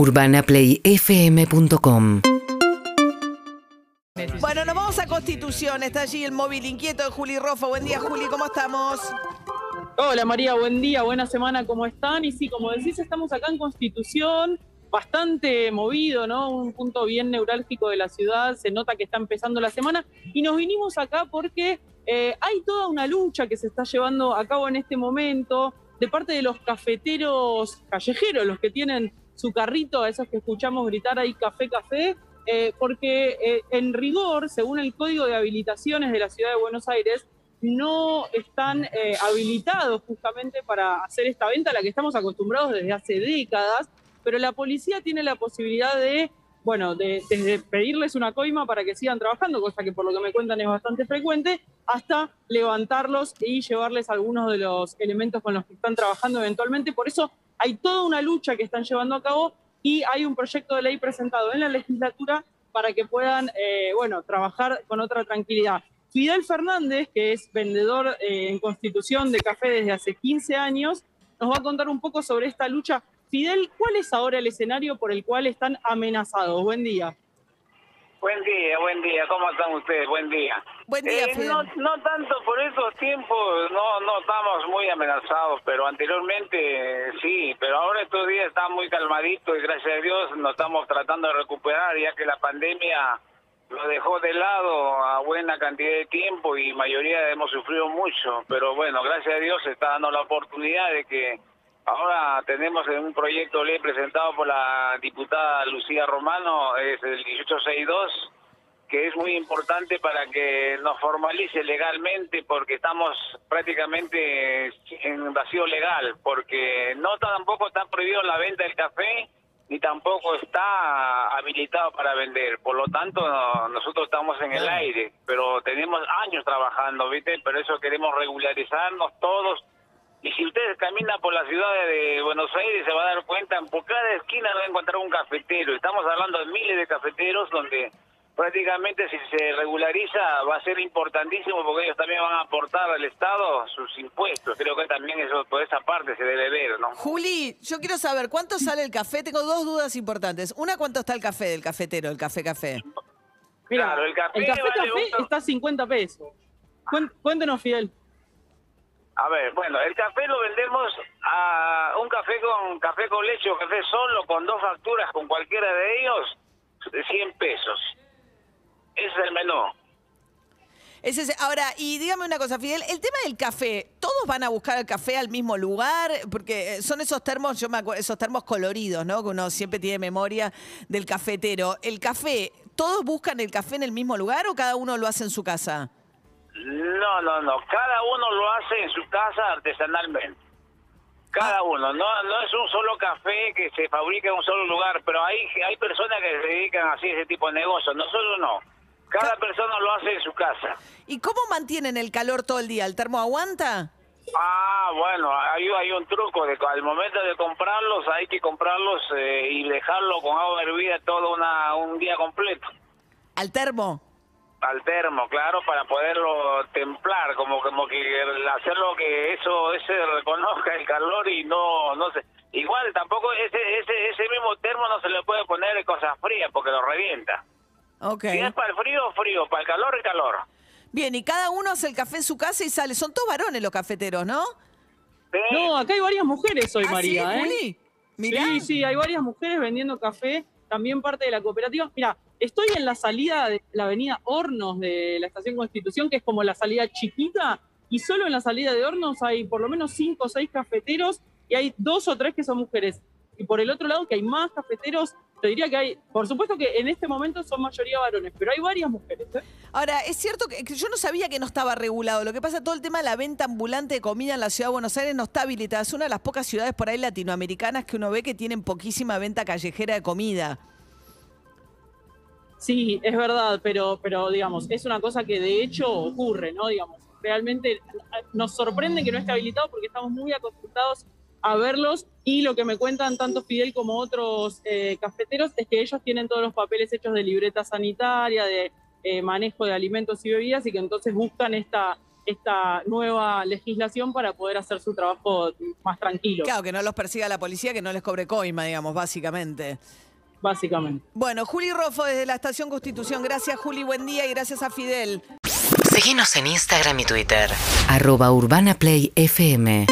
UrbanaPlayFM.com Bueno, nos vamos a Constitución. Está allí el móvil inquieto de Juli Rofa. Buen día, Juli, ¿cómo estamos? Hola María, buen día, buena semana, ¿cómo están? Y sí, como decís, estamos acá en Constitución, bastante movido, ¿no? Un punto bien neurálgico de la ciudad, se nota que está empezando la semana y nos vinimos acá porque eh, hay toda una lucha que se está llevando a cabo en este momento de parte de los cafeteros callejeros, los que tienen su carrito, a esos que escuchamos gritar ahí café, café, eh, porque eh, en rigor, según el Código de Habilitaciones de la Ciudad de Buenos Aires, no están eh, habilitados justamente para hacer esta venta a la que estamos acostumbrados desde hace décadas, pero la policía tiene la posibilidad de, bueno, de, desde pedirles una coima para que sigan trabajando, cosa que por lo que me cuentan es bastante frecuente, hasta levantarlos y llevarles algunos de los elementos con los que están trabajando eventualmente. Por eso hay toda una lucha que están llevando a cabo y hay un proyecto de ley presentado en la legislatura para que puedan, eh, bueno, trabajar con otra tranquilidad. Fidel Fernández, que es vendedor eh, en Constitución de café desde hace 15 años, nos va a contar un poco sobre esta lucha. Fidel, ¿cuál es ahora el escenario por el cual están amenazados? Buen día. Buen día, buen día. ¿Cómo están ustedes? Buen día. Buen día, Eh, Fidel. no, no tanto por esos tiempos, no, no estamos muy amenazados, pero anteriormente sí, pero ahora estos días están muy calmaditos y gracias a Dios nos estamos tratando de recuperar ya que la pandemia lo dejó de lado a buena cantidad de tiempo y mayoría hemos sufrido mucho, pero bueno, gracias a Dios se está dando la oportunidad de que ahora tenemos un proyecto ley presentado por la diputada Lucía Romano, es el 1862 que es muy importante para que nos formalice legalmente porque estamos prácticamente en vacío legal, porque no tampoco está prohibido la venta del café ni tampoco está habilitado para vender. Por lo tanto, no- nosotros estamos en el aire, pero tenemos años trabajando, ¿viste? Pero eso queremos regularizarnos todos. Y si ustedes caminan por la ciudad de Buenos Aires, se va a dar cuenta, por cada esquina va a encontrar un cafetero. Estamos hablando de miles de cafeteros donde prácticamente si se regulariza va a ser importantísimo porque ellos también van a aportar al Estado sus impuestos. Creo que también eso por esa parte se debe ver, ¿no? Juli, yo quiero saber cuánto sale el café. Tengo dos dudas importantes. Una, ¿cuánto está el café del cafetero, el café café? Mira, Claro, el café café, vale café un- está a 50 pesos. Cuéntenos, Fidel. A ver, bueno, el café lo vendemos a un café con café con leche o café solo, con dos facturas, con cualquiera de ellos, de 100 pesos. Ese es el menú. Ese es- ahora, y dígame una cosa, Fidel, el tema del café, ¿todos van a buscar el café al mismo lugar? Porque eh, son esos termos, yo me acuerdo, esos termos coloridos, ¿no? Que uno siempre tiene memoria del cafetero. El café, ¿todos buscan el café en el mismo lugar o cada uno lo hace en su casa? No, no, no. Cada uno lo hace en su casa artesanalmente. Cada uno. No, no es un solo café que se fabrica en un solo lugar, pero hay, hay personas que se dedican así a ese tipo de negocios. Nosotros no. Cada persona lo hace en su casa. ¿Y cómo mantienen el calor todo el día? ¿El termo aguanta? Ah, bueno, hay, hay un truco. De, al momento de comprarlos, hay que comprarlos eh, y dejarlo con agua hervida todo una, un día completo. ¿Al termo? Al termo, claro, para poderlo templar, como como que hacerlo que eso ese reconozca el calor y no no sé. Igual tampoco ese ese ese mismo termo no se le puede poner cosas frías porque lo revienta. Ok. Si es para el frío, frío, para el calor, el calor. Bien, y cada uno hace el café en su casa y sale. Son todos varones los cafeteros, ¿no? Sí. No, acá hay varias mujeres hoy, ¿Ah, María. sí, ¿eh? Juli? Mirá. Sí, sí, hay varias mujeres vendiendo café, también parte de la cooperativa. Mira, estoy en la salida de la avenida Hornos de la Estación Constitución, que es como la salida chiquita, y solo en la salida de Hornos hay por lo menos cinco o seis cafeteros y hay dos o tres que son mujeres. Y por el otro lado, que hay más cafeteros, te diría que hay, por supuesto que en este momento son mayoría varones, pero hay varias mujeres. ¿eh? Ahora, es cierto que, que yo no sabía que no estaba regulado. Lo que pasa, todo el tema de la venta ambulante de comida en la ciudad de Buenos Aires no está habilitada. Es una de las pocas ciudades por ahí latinoamericanas que uno ve que tienen poquísima venta callejera de comida. Sí, es verdad, pero, pero digamos, es una cosa que de hecho ocurre, ¿no? Digamos, realmente nos sorprende que no esté habilitado porque estamos muy acostumbrados a verlos y lo que me cuentan tanto Fidel como otros eh, cafeteros es que ellos tienen todos los papeles hechos de libreta sanitaria, de eh, manejo de alimentos y bebidas y que entonces buscan esta esta nueva legislación para poder hacer su trabajo más tranquilo, Claro, que no los persiga la policía, que no les cobre coima, digamos, básicamente. básicamente. Bueno, Juli Rofo desde la Estación Constitución. Gracias, Juli, buen día y gracias a Fidel. Seguinos en Instagram y Twitter. Arroba Urbana Play FM.